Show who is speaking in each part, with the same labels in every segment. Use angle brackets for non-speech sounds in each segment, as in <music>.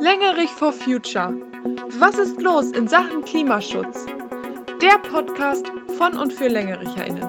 Speaker 1: Längerich for Future. Was ist los in Sachen Klimaschutz? Der Podcast von und für LängericherInnen.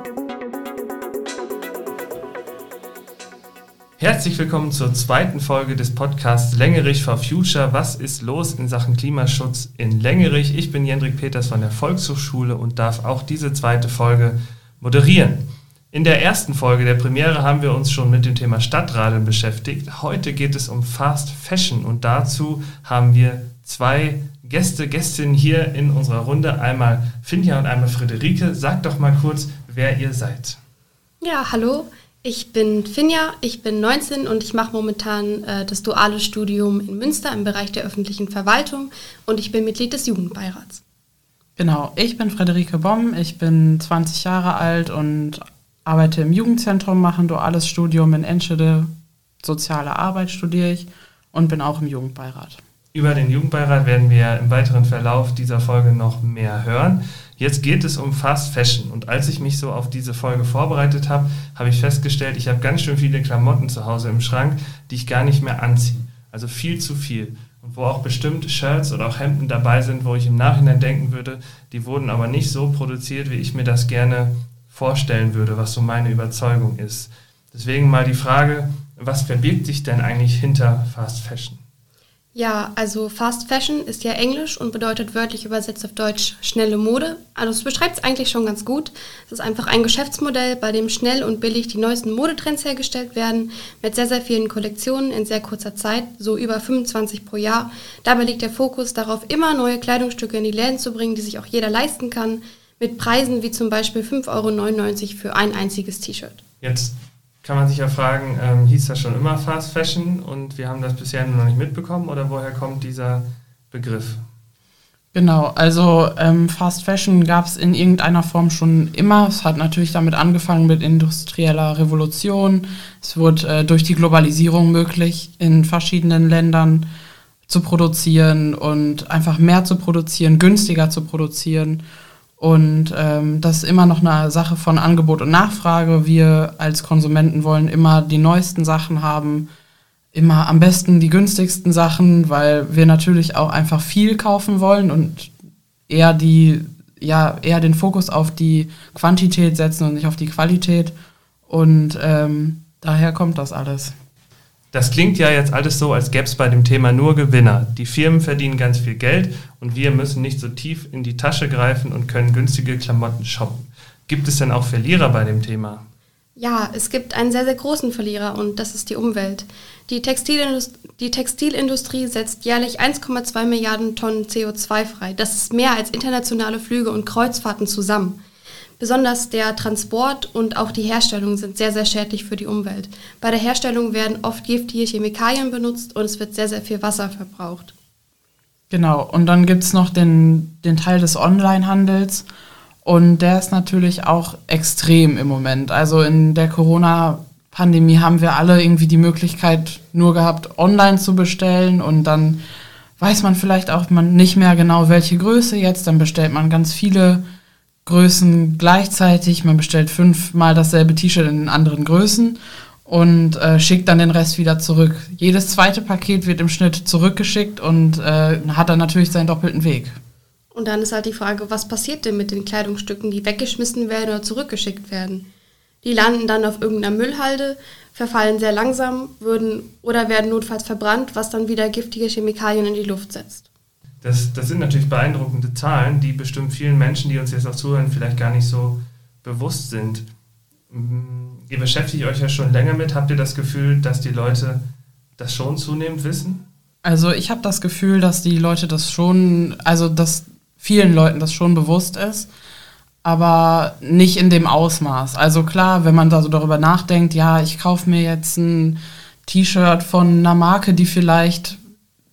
Speaker 2: Herzlich willkommen zur zweiten Folge des Podcasts Längerich for Future. Was ist los in Sachen Klimaschutz in Längerich? Ich bin Jendrik Peters von der Volkshochschule und darf auch diese zweite Folge moderieren. In der ersten Folge der Premiere haben wir uns schon mit dem Thema Stadtradeln beschäftigt. Heute geht es um Fast Fashion und dazu haben wir zwei Gäste, Gästinnen hier in unserer Runde. Einmal Finja und einmal Friederike. Sagt doch mal kurz, wer ihr seid.
Speaker 3: Ja, hallo. Ich bin Finja, ich bin 19 und ich mache momentan äh, das duale Studium in Münster im Bereich der öffentlichen Verwaltung und ich bin Mitglied des Jugendbeirats.
Speaker 4: Genau, ich bin Friederike Bomm, ich bin 20 Jahre alt und arbeite im Jugendzentrum, mache ein duales Studium in Enschede, soziale Arbeit studiere ich und bin auch im Jugendbeirat.
Speaker 2: Über den Jugendbeirat werden wir im weiteren Verlauf dieser Folge noch mehr hören. Jetzt geht es um Fast Fashion und als ich mich so auf diese Folge vorbereitet habe, habe ich festgestellt, ich habe ganz schön viele Klamotten zu Hause im Schrank, die ich gar nicht mehr anziehe. Also viel zu viel. Und wo auch bestimmt Shirts oder auch Hemden dabei sind, wo ich im Nachhinein denken würde, die wurden aber nicht so produziert, wie ich mir das gerne vorstellen würde, was so meine Überzeugung ist. Deswegen mal die Frage, was verbirgt sich denn eigentlich hinter Fast Fashion?
Speaker 3: Ja, also Fast Fashion ist ja Englisch und bedeutet wörtlich übersetzt auf Deutsch schnelle Mode. Also es beschreibt es eigentlich schon ganz gut. Es ist einfach ein Geschäftsmodell, bei dem schnell und billig die neuesten Modetrends hergestellt werden, mit sehr, sehr vielen Kollektionen in sehr kurzer Zeit, so über 25 pro Jahr. Dabei liegt der Fokus darauf, immer neue Kleidungsstücke in die Läden zu bringen, die sich auch jeder leisten kann, mit Preisen wie zum Beispiel 5,99 Euro für ein einziges T-Shirt.
Speaker 2: Jetzt kann man sich ja fragen, ähm, hieß das schon immer Fast Fashion und wir haben das bisher noch nicht mitbekommen oder woher kommt dieser Begriff?
Speaker 4: Genau, also ähm, Fast Fashion gab es in irgendeiner Form schon immer. Es hat natürlich damit angefangen mit industrieller Revolution. Es wurde äh, durch die Globalisierung möglich, in verschiedenen Ländern zu produzieren und einfach mehr zu produzieren, günstiger zu produzieren. Und ähm, das ist immer noch eine Sache von Angebot und Nachfrage. Wir als Konsumenten wollen immer die neuesten Sachen haben, immer am besten die günstigsten Sachen, weil wir natürlich auch einfach viel kaufen wollen und eher die, ja, eher den Fokus auf die Quantität setzen und nicht auf die Qualität. Und ähm, daher kommt das alles.
Speaker 2: Das klingt ja jetzt alles so, als gäbe es bei dem Thema nur Gewinner. Die Firmen verdienen ganz viel Geld und wir müssen nicht so tief in die Tasche greifen und können günstige Klamotten shoppen. Gibt es denn auch Verlierer bei dem Thema?
Speaker 3: Ja, es gibt einen sehr, sehr großen Verlierer und das ist die Umwelt. Die Textilindustrie, die Textilindustrie setzt jährlich 1,2 Milliarden Tonnen CO2 frei. Das ist mehr als internationale Flüge und Kreuzfahrten zusammen. Besonders der Transport und auch die Herstellung sind sehr, sehr schädlich für die Umwelt. Bei der Herstellung werden oft giftige Chemikalien benutzt und es wird sehr, sehr viel Wasser verbraucht.
Speaker 4: Genau, und dann gibt es noch den, den Teil des Onlinehandels und der ist natürlich auch extrem im Moment. Also in der Corona-Pandemie haben wir alle irgendwie die Möglichkeit nur gehabt, online zu bestellen und dann weiß man vielleicht auch man nicht mehr genau, welche Größe jetzt, dann bestellt man ganz viele Größen gleichzeitig. Man bestellt fünfmal dasselbe T-Shirt in anderen Größen und äh, schickt dann den Rest wieder zurück. Jedes zweite Paket wird im Schnitt zurückgeschickt und äh, hat dann natürlich seinen doppelten Weg.
Speaker 3: Und dann ist halt die Frage, was passiert denn mit den Kleidungsstücken, die weggeschmissen werden oder zurückgeschickt werden? Die landen dann auf irgendeiner Müllhalde, verfallen sehr langsam, würden oder werden notfalls verbrannt, was dann wieder giftige Chemikalien in die Luft setzt.
Speaker 2: Das, das sind natürlich beeindruckende Zahlen, die bestimmt vielen Menschen, die uns jetzt auch zuhören, vielleicht gar nicht so bewusst sind. Mm, ihr beschäftigt euch ja schon länger mit. Habt ihr das Gefühl, dass die Leute das schon zunehmend wissen?
Speaker 4: Also ich habe das Gefühl, dass die Leute das schon, also dass vielen Leuten das schon bewusst ist, aber nicht in dem Ausmaß. Also klar, wenn man da so darüber nachdenkt, ja, ich kaufe mir jetzt ein T-Shirt von einer Marke, die vielleicht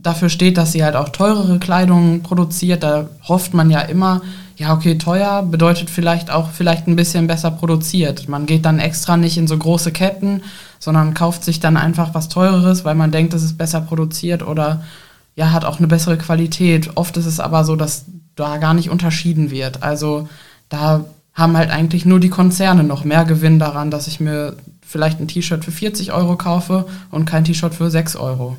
Speaker 4: dafür steht, dass sie halt auch teurere Kleidung produziert. Da hofft man ja immer, ja, okay, teuer bedeutet vielleicht auch vielleicht ein bisschen besser produziert. Man geht dann extra nicht in so große Ketten, sondern kauft sich dann einfach was teureres, weil man denkt, es ist besser produziert oder ja, hat auch eine bessere Qualität. Oft ist es aber so, dass da gar nicht unterschieden wird. Also da haben halt eigentlich nur die Konzerne noch mehr Gewinn daran, dass ich mir vielleicht ein T-Shirt für 40 Euro kaufe und kein T-Shirt für 6 Euro.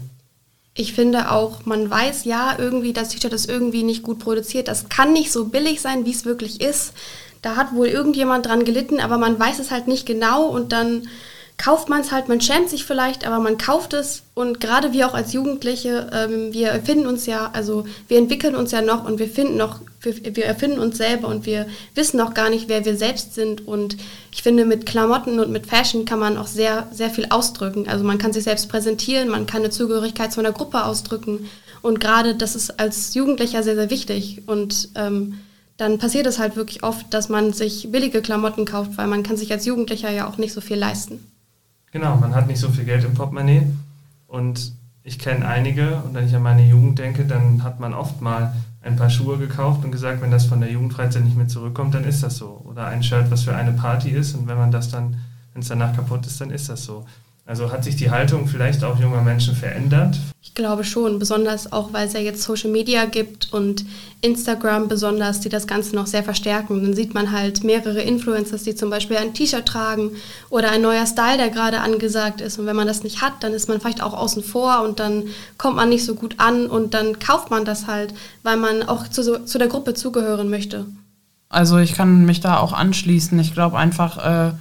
Speaker 3: Ich finde auch, man weiß ja irgendwie, das T-Shirt ist irgendwie nicht gut produziert. Das kann nicht so billig sein, wie es wirklich ist. Da hat wohl irgendjemand dran gelitten, aber man weiß es halt nicht genau und dann kauft man es halt, man schämt sich vielleicht, aber man kauft es und gerade wir auch als Jugendliche, ähm, wir erfinden uns ja, also wir entwickeln uns ja noch und wir finden noch, wir, wir, erfinden uns selber und wir wissen noch gar nicht, wer wir selbst sind und ich finde, mit Klamotten und mit Fashion kann man auch sehr, sehr viel ausdrücken. Also man kann sich selbst präsentieren, man kann eine Zugehörigkeit zu einer Gruppe ausdrücken und gerade das ist als Jugendlicher sehr, sehr wichtig und ähm, dann passiert es halt wirklich oft, dass man sich billige Klamotten kauft, weil man kann sich als Jugendlicher ja auch nicht so viel leisten.
Speaker 2: Genau, man hat nicht so viel Geld im Portemonnaie und ich kenne einige und wenn ich an meine Jugend denke, dann hat man oft mal ein paar Schuhe gekauft und gesagt, wenn das von der Jugendfreizeit nicht mehr zurückkommt, dann ist das so. Oder ein Shirt, was für eine Party ist und wenn man das dann, wenn es danach kaputt ist, dann ist das so. Also hat sich die Haltung vielleicht auch junger Menschen verändert?
Speaker 3: Ich glaube schon, besonders auch, weil es ja jetzt Social Media gibt und Instagram besonders, die das Ganze noch sehr verstärken. Dann sieht man halt mehrere Influencers, die zum Beispiel ein T-Shirt tragen oder ein neuer Style, der gerade angesagt ist. Und wenn man das nicht hat, dann ist man vielleicht auch außen vor und dann kommt man nicht so gut an und dann kauft man das halt, weil man auch zu, zu der Gruppe zugehören möchte.
Speaker 4: Also ich kann mich da auch anschließen. Ich glaube einfach, äh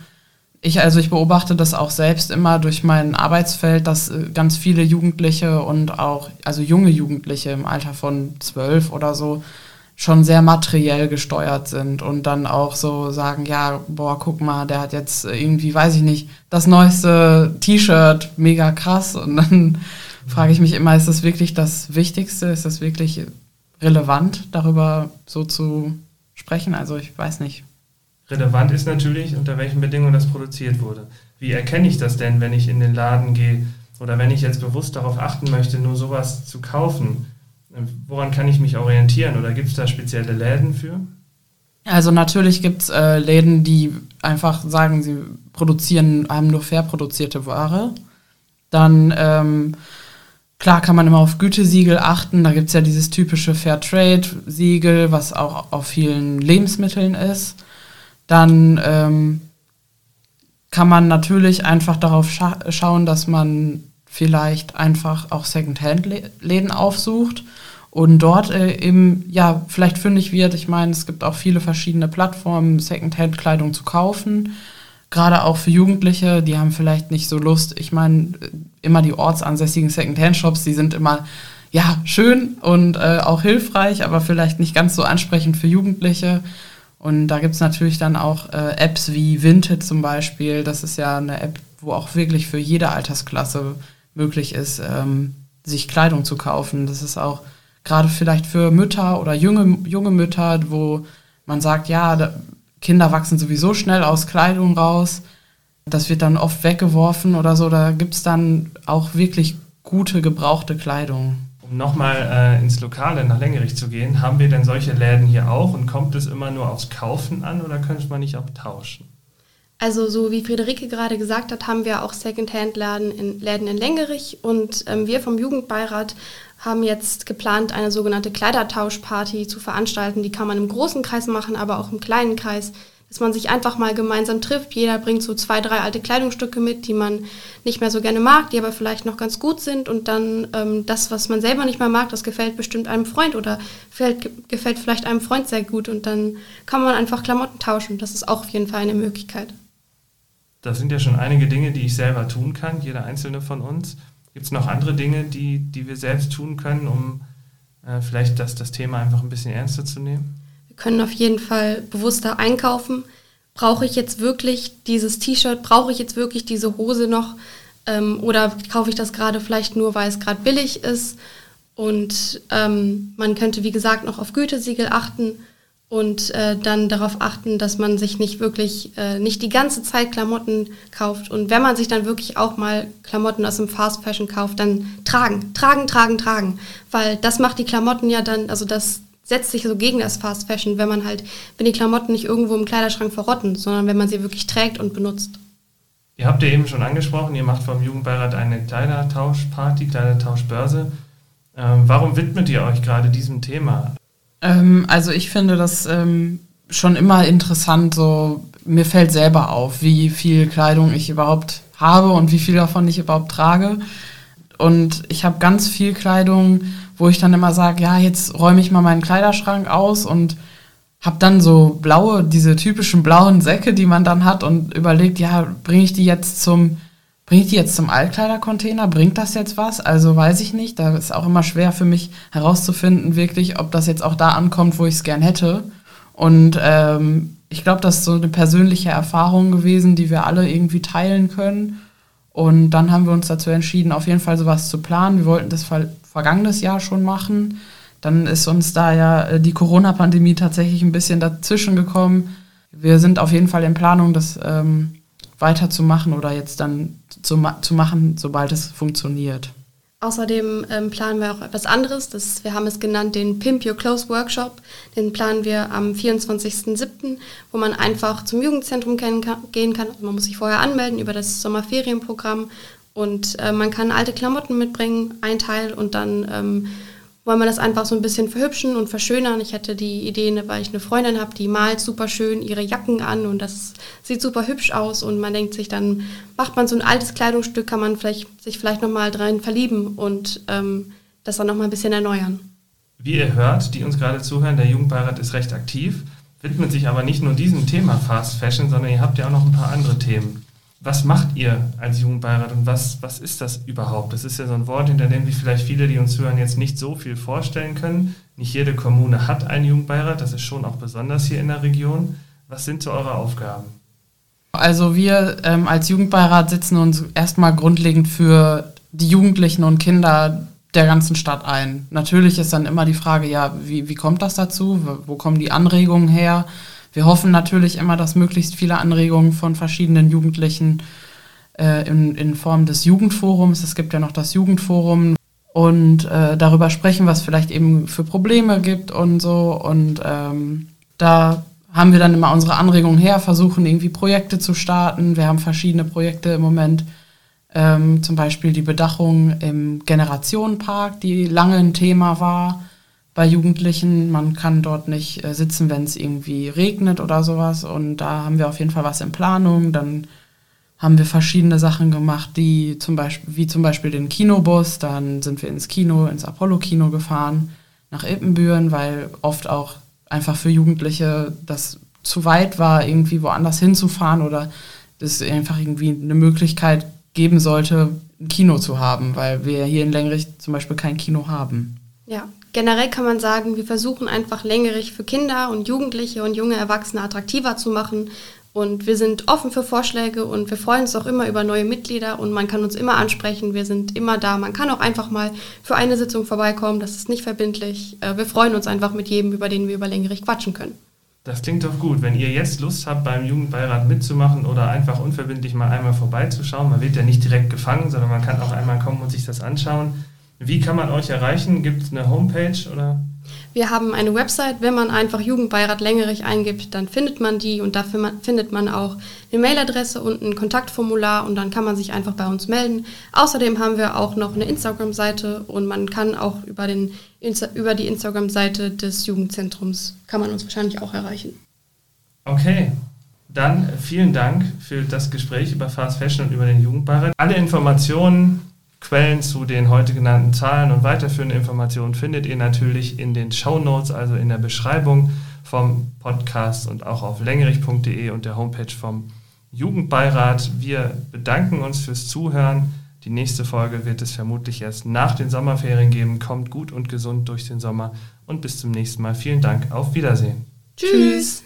Speaker 4: ich, also ich beobachte das auch selbst immer durch mein Arbeitsfeld, dass äh, ganz viele Jugendliche und auch, also junge Jugendliche im Alter von zwölf oder so, schon sehr materiell gesteuert sind und dann auch so sagen, ja, boah, guck mal, der hat jetzt irgendwie, weiß ich nicht, das neueste T-Shirt, mega krass. Und dann <laughs> frage ich mich immer, ist das wirklich das Wichtigste? Ist das wirklich relevant, darüber so zu sprechen? Also ich weiß nicht.
Speaker 2: Relevant ist natürlich, unter welchen Bedingungen das produziert wurde. Wie erkenne ich das denn, wenn ich in den Laden gehe oder wenn ich jetzt bewusst darauf achten möchte, nur sowas zu kaufen? Woran kann ich mich orientieren oder gibt es da spezielle Läden für?
Speaker 4: Also natürlich gibt es äh, Läden, die einfach sagen, sie produzieren, haben nur fair produzierte Ware. Dann ähm, klar kann man immer auf Gütesiegel achten. Da gibt es ja dieses typische Fairtrade-Siegel, was auch auf vielen Lebensmitteln ist dann ähm, kann man natürlich einfach darauf scha schauen, dass man vielleicht einfach auch Secondhand-Läden aufsucht und dort äh, eben ja vielleicht fündig wird. Ich meine, es gibt auch viele verschiedene Plattformen, Secondhand-Kleidung zu kaufen. Gerade auch für Jugendliche, die haben vielleicht nicht so Lust. Ich meine, immer die ortsansässigen Secondhand-Shops, die sind immer ja schön und äh, auch hilfreich, aber vielleicht nicht ganz so ansprechend für Jugendliche. Und da gibt es natürlich dann auch äh, Apps wie Vinted zum Beispiel. Das ist ja eine App, wo auch wirklich für jede Altersklasse möglich ist, ähm, sich Kleidung zu kaufen. Das ist auch gerade vielleicht für Mütter oder junge, junge Mütter, wo man sagt, ja, da, Kinder wachsen sowieso schnell aus Kleidung raus. Das wird dann oft weggeworfen oder so. Da gibt es dann auch wirklich gute, gebrauchte Kleidung.
Speaker 2: Um nochmal äh, ins Lokale nach Längerich zu gehen, haben wir denn solche Läden hier auch und kommt es immer nur aufs Kaufen an oder könnte man nicht auch tauschen?
Speaker 3: Also so wie Friederike gerade gesagt hat, haben wir auch Secondhand-Läden in, Läden in Längerich und ähm, wir vom Jugendbeirat haben jetzt geplant, eine sogenannte Kleidertauschparty zu veranstalten. Die kann man im großen Kreis machen, aber auch im kleinen Kreis dass man sich einfach mal gemeinsam trifft. Jeder bringt so zwei, drei alte Kleidungsstücke mit, die man nicht mehr so gerne mag, die aber vielleicht noch ganz gut sind. Und dann ähm, das, was man selber nicht mehr mag, das gefällt bestimmt einem Freund oder gefällt, gefällt vielleicht einem Freund sehr gut. Und dann kann man einfach Klamotten tauschen. Das ist auch auf jeden Fall eine Möglichkeit.
Speaker 2: Das sind ja schon einige Dinge, die ich selber tun kann, jeder einzelne von uns. Gibt es noch andere Dinge, die, die wir selbst tun können, um äh, vielleicht das, das Thema einfach ein bisschen ernster zu nehmen?
Speaker 3: Können auf jeden Fall bewusster einkaufen. Brauche ich jetzt wirklich dieses T-Shirt? Brauche ich jetzt wirklich diese Hose noch? Ähm, oder kaufe ich das gerade vielleicht nur, weil es gerade billig ist? Und ähm, man könnte, wie gesagt, noch auf Gütesiegel achten und äh, dann darauf achten, dass man sich nicht wirklich, äh, nicht die ganze Zeit Klamotten kauft. Und wenn man sich dann wirklich auch mal Klamotten aus dem Fast Fashion kauft, dann tragen, tragen, tragen, tragen. Weil das macht die Klamotten ja dann, also das setzt sich so gegen das Fast Fashion, wenn man halt, wenn die Klamotten nicht irgendwo im Kleiderschrank verrotten, sondern wenn man sie wirklich trägt und benutzt.
Speaker 2: Ihr habt ja eben schon angesprochen, ihr macht vom Jugendbeirat eine Kleidertauschparty, Kleidertauschbörse. Ähm, warum widmet ihr euch gerade diesem Thema?
Speaker 4: Ähm, also ich finde das ähm, schon immer interessant, so mir fällt selber auf, wie viel Kleidung ich überhaupt habe und wie viel davon ich überhaupt trage. Und ich habe ganz viel Kleidung, wo ich dann immer sage, ja, jetzt räume ich mal meinen Kleiderschrank aus und habe dann so blaue, diese typischen blauen Säcke, die man dann hat und überlegt, ja, bringe ich die jetzt zum, bringe ich die jetzt zum Altkleidercontainer? Bringt das jetzt was? Also weiß ich nicht. Da ist auch immer schwer für mich herauszufinden, wirklich, ob das jetzt auch da ankommt, wo ich es gern hätte. Und ähm, ich glaube, das ist so eine persönliche Erfahrung gewesen, die wir alle irgendwie teilen können. Und dann haben wir uns dazu entschieden, auf jeden Fall sowas zu planen. Wir wollten das ver vergangenes Jahr schon machen. Dann ist uns da ja äh, die Corona-Pandemie tatsächlich ein bisschen dazwischen gekommen. Wir sind auf jeden Fall in Planung, das ähm, weiterzumachen oder jetzt dann zu, ma zu machen, sobald es funktioniert.
Speaker 3: Außerdem ähm, planen wir auch etwas anderes. Das, wir haben es genannt den Pimp Your Clothes Workshop. Den planen wir am 24.07., wo man einfach zum Jugendzentrum kann, gehen kann. Also man muss sich vorher anmelden über das Sommerferienprogramm und äh, man kann alte Klamotten mitbringen, ein Teil und dann ähm, wollen wir das einfach so ein bisschen verhübschen und verschönern. Ich hatte die Idee, ne, weil ich eine Freundin habe, die malt super schön ihre Jacken an und das sieht super hübsch aus und man denkt sich, dann macht man so ein altes Kleidungsstück, kann man vielleicht, sich vielleicht nochmal dran verlieben und ähm, das dann nochmal ein bisschen erneuern.
Speaker 2: Wie ihr hört, die uns gerade zuhören, der Jugendbeirat ist recht aktiv, widmet sich aber nicht nur diesem Thema Fast Fashion, sondern ihr habt ja auch noch ein paar andere Themen was macht ihr als Jugendbeirat und was, was ist das überhaupt? Das ist ja so ein Wort, hinter dem sich vielleicht viele, die uns hören, jetzt nicht so viel vorstellen können. Nicht jede Kommune hat einen Jugendbeirat, das ist schon auch besonders hier in der Region. Was sind so eure Aufgaben?
Speaker 4: Also wir ähm, als Jugendbeirat setzen uns erstmal grundlegend für die Jugendlichen und Kinder der ganzen Stadt ein. Natürlich ist dann immer die Frage, ja, wie, wie kommt das dazu? Wo kommen die Anregungen her? Wir hoffen natürlich immer, dass möglichst viele Anregungen von verschiedenen Jugendlichen äh, in, in Form des Jugendforums, es gibt ja noch das Jugendforum, und äh, darüber sprechen, was vielleicht eben für Probleme gibt und so. Und ähm, da haben wir dann immer unsere Anregungen her, versuchen irgendwie Projekte zu starten. Wir haben verschiedene Projekte im Moment, ähm, zum Beispiel die Bedachung im Generationenpark, die lange ein Thema war bei Jugendlichen. Man kann dort nicht äh, sitzen, wenn es irgendwie regnet oder sowas. Und da haben wir auf jeden Fall was in Planung. Dann haben wir verschiedene Sachen gemacht, die zum Beispiel, wie zum Beispiel den Kinobus. Dann sind wir ins Kino, ins Apollo-Kino gefahren, nach Ippenbüren, weil oft auch einfach für Jugendliche das zu weit war, irgendwie woanders hinzufahren oder es einfach irgendwie eine Möglichkeit geben sollte, ein Kino zu haben, weil wir hier in Lengrich zum Beispiel kein Kino haben.
Speaker 3: Ja, generell kann man sagen, wir versuchen einfach Längerich für Kinder und Jugendliche und junge Erwachsene attraktiver zu machen. Und wir sind offen für Vorschläge und wir freuen uns auch immer über neue Mitglieder und man kann uns immer ansprechen. Wir sind immer da. Man kann auch einfach mal für eine Sitzung vorbeikommen. Das ist nicht verbindlich. Äh, wir freuen uns einfach mit jedem, über den wir über Längerich quatschen können.
Speaker 2: Das klingt doch gut. Wenn ihr jetzt Lust habt, beim Jugendbeirat mitzumachen oder einfach unverbindlich mal einmal vorbeizuschauen, man wird ja nicht direkt gefangen, sondern man kann auch einmal kommen und sich das anschauen wie kann man euch erreichen? Gibt es eine Homepage oder?
Speaker 3: Wir haben eine Website. Wenn man einfach Jugendbeirat Längerich eingibt, dann findet man die und dafür findet man auch eine Mailadresse und ein Kontaktformular und dann kann man sich einfach bei uns melden. Außerdem haben wir auch noch eine Instagram-Seite und man kann auch über, den, über die Instagram-Seite des Jugendzentrums, kann man uns wahrscheinlich auch erreichen.
Speaker 2: Okay, dann vielen Dank für das Gespräch über Fast Fashion und über den Jugendbeirat. Alle Informationen Quellen zu den heute genannten Zahlen und weiterführende Informationen findet ihr natürlich in den Show Notes, also in der Beschreibung vom Podcast und auch auf längerich.de und der Homepage vom Jugendbeirat. Wir bedanken uns fürs Zuhören. Die nächste Folge wird es vermutlich erst nach den Sommerferien geben. Kommt gut und gesund durch den Sommer und bis zum nächsten Mal. Vielen Dank. Auf Wiedersehen.
Speaker 3: Tschüss.